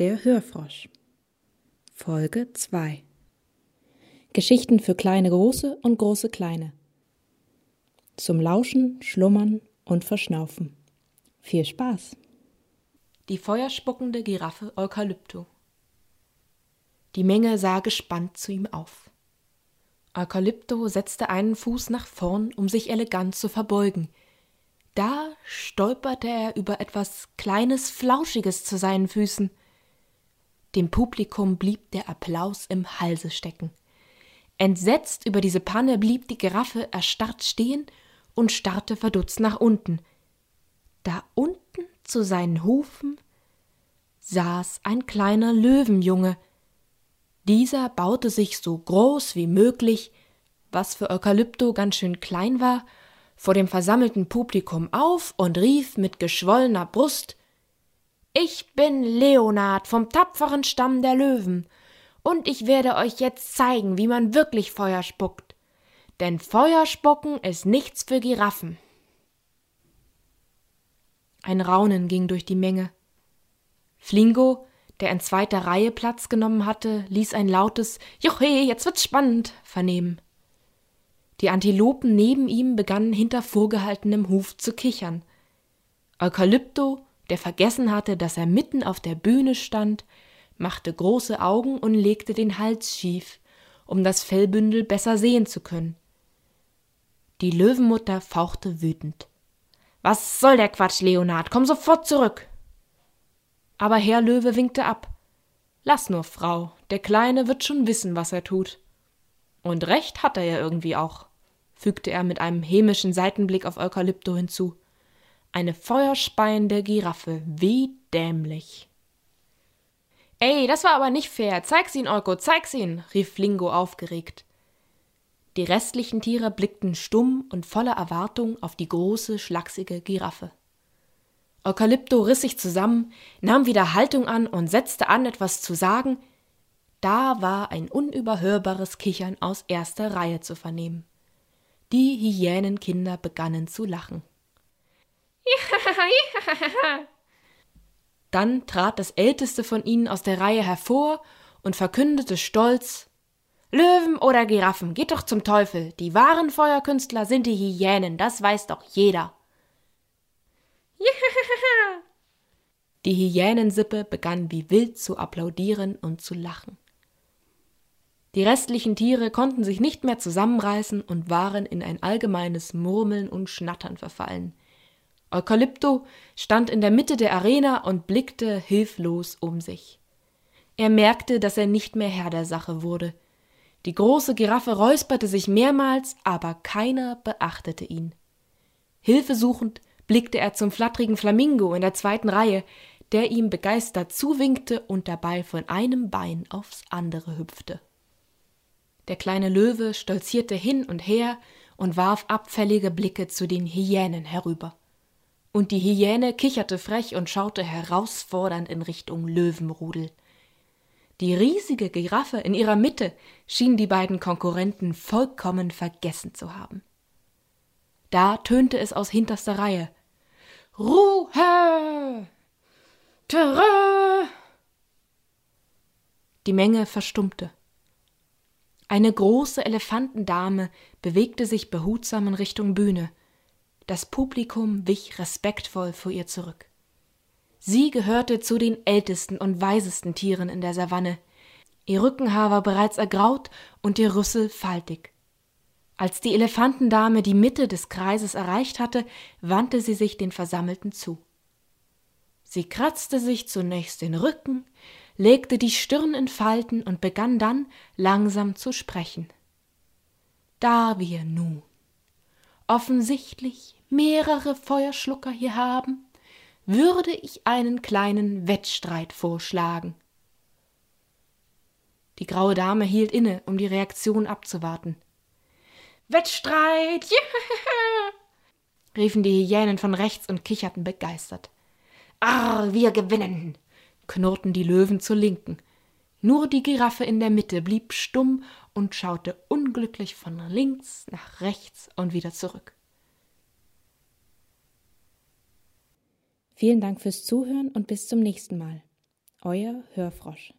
Der Hörfrosch Folge 2 Geschichten für kleine große und große kleine Zum Lauschen, Schlummern und Verschnaufen. Viel Spaß! Die feuerspuckende Giraffe Eukalypto Die Menge sah gespannt zu ihm auf. Eukalypto setzte einen Fuß nach vorn, um sich elegant zu verbeugen. Da stolperte er über etwas Kleines, Flauschiges zu seinen Füßen. Dem Publikum blieb der Applaus im Halse stecken. Entsetzt über diese Panne blieb die Giraffe erstarrt stehen und starrte verdutzt nach unten. Da unten zu seinen Hufen saß ein kleiner Löwenjunge. Dieser baute sich so groß wie möglich, was für Eukalypto ganz schön klein war, vor dem versammelten Publikum auf und rief mit geschwollener Brust ich bin Leonard vom tapferen Stamm der Löwen, und ich werde euch jetzt zeigen, wie man wirklich Feuer spuckt. Denn Feuer spucken ist nichts für Giraffen. Ein Raunen ging durch die Menge. Flingo, der in zweiter Reihe Platz genommen hatte, ließ ein lautes Joche, jetzt wird's spannend vernehmen. Die Antilopen neben ihm begannen hinter vorgehaltenem Huf zu kichern. Eukalypto der vergessen hatte, dass er mitten auf der Bühne stand, machte große Augen und legte den Hals schief, um das Fellbündel besser sehen zu können. Die Löwenmutter fauchte wütend. Was soll der Quatsch, Leonard? Komm sofort zurück. Aber Herr Löwe winkte ab. Lass nur, Frau, der Kleine wird schon wissen, was er tut. Und recht hat er ja irgendwie auch, fügte er mit einem hämischen Seitenblick auf Eukalypto hinzu. Eine feuerspeiende Giraffe, wie dämlich. Ey, das war aber nicht fair. Zeig's ihn, Euko, zeig's ihn, rief Flingo aufgeregt. Die restlichen Tiere blickten stumm und voller Erwartung auf die große, schlachsige Giraffe. Eukalypto riss sich zusammen, nahm wieder Haltung an und setzte an, etwas zu sagen. Da war ein unüberhörbares Kichern aus erster Reihe zu vernehmen. Die Hyänenkinder begannen zu lachen. Dann trat das älteste von ihnen aus der Reihe hervor und verkündete stolz Löwen oder Giraffen, geht doch zum Teufel. Die wahren Feuerkünstler sind die Hyänen, das weiß doch jeder. Die Hyänensippe begann wie wild zu applaudieren und zu lachen. Die restlichen Tiere konnten sich nicht mehr zusammenreißen und waren in ein allgemeines Murmeln und Schnattern verfallen. Eukalypto stand in der Mitte der Arena und blickte hilflos um sich. Er merkte, dass er nicht mehr Herr der Sache wurde. Die große Giraffe räusperte sich mehrmals, aber keiner beachtete ihn. Hilfesuchend blickte er zum flattrigen Flamingo in der zweiten Reihe, der ihm begeistert zuwinkte und dabei von einem Bein aufs andere hüpfte. Der kleine Löwe stolzierte hin und her und warf abfällige Blicke zu den Hyänen herüber und die Hyäne kicherte frech und schaute herausfordernd in Richtung Löwenrudel. Die riesige Giraffe in ihrer Mitte schien die beiden Konkurrenten vollkommen vergessen zu haben. Da tönte es aus hinterster Reihe. Ruhe! Terrain! Die Menge verstummte. Eine große Elefantendame bewegte sich behutsam in Richtung Bühne. Das Publikum wich respektvoll vor ihr zurück. Sie gehörte zu den ältesten und weisesten Tieren in der Savanne. Ihr Rückenhaar war bereits ergraut und ihr Rüssel faltig. Als die Elefantendame die Mitte des Kreises erreicht hatte, wandte sie sich den Versammelten zu. Sie kratzte sich zunächst den Rücken, legte die Stirn in Falten und begann dann langsam zu sprechen. Da wir nun offensichtlich mehrere Feuerschlucker hier haben, würde ich einen kleinen Wettstreit vorschlagen. Die graue Dame hielt inne, um die Reaktion abzuwarten. Wettstreit! Yeah! riefen die Hyänen von rechts und kicherten begeistert. Arr, wir gewinnen! knurrten die Löwen zur Linken. Nur die Giraffe in der Mitte blieb stumm und schaute unglücklich von links nach rechts und wieder zurück. Vielen Dank fürs Zuhören und bis zum nächsten Mal. Euer Hörfrosch.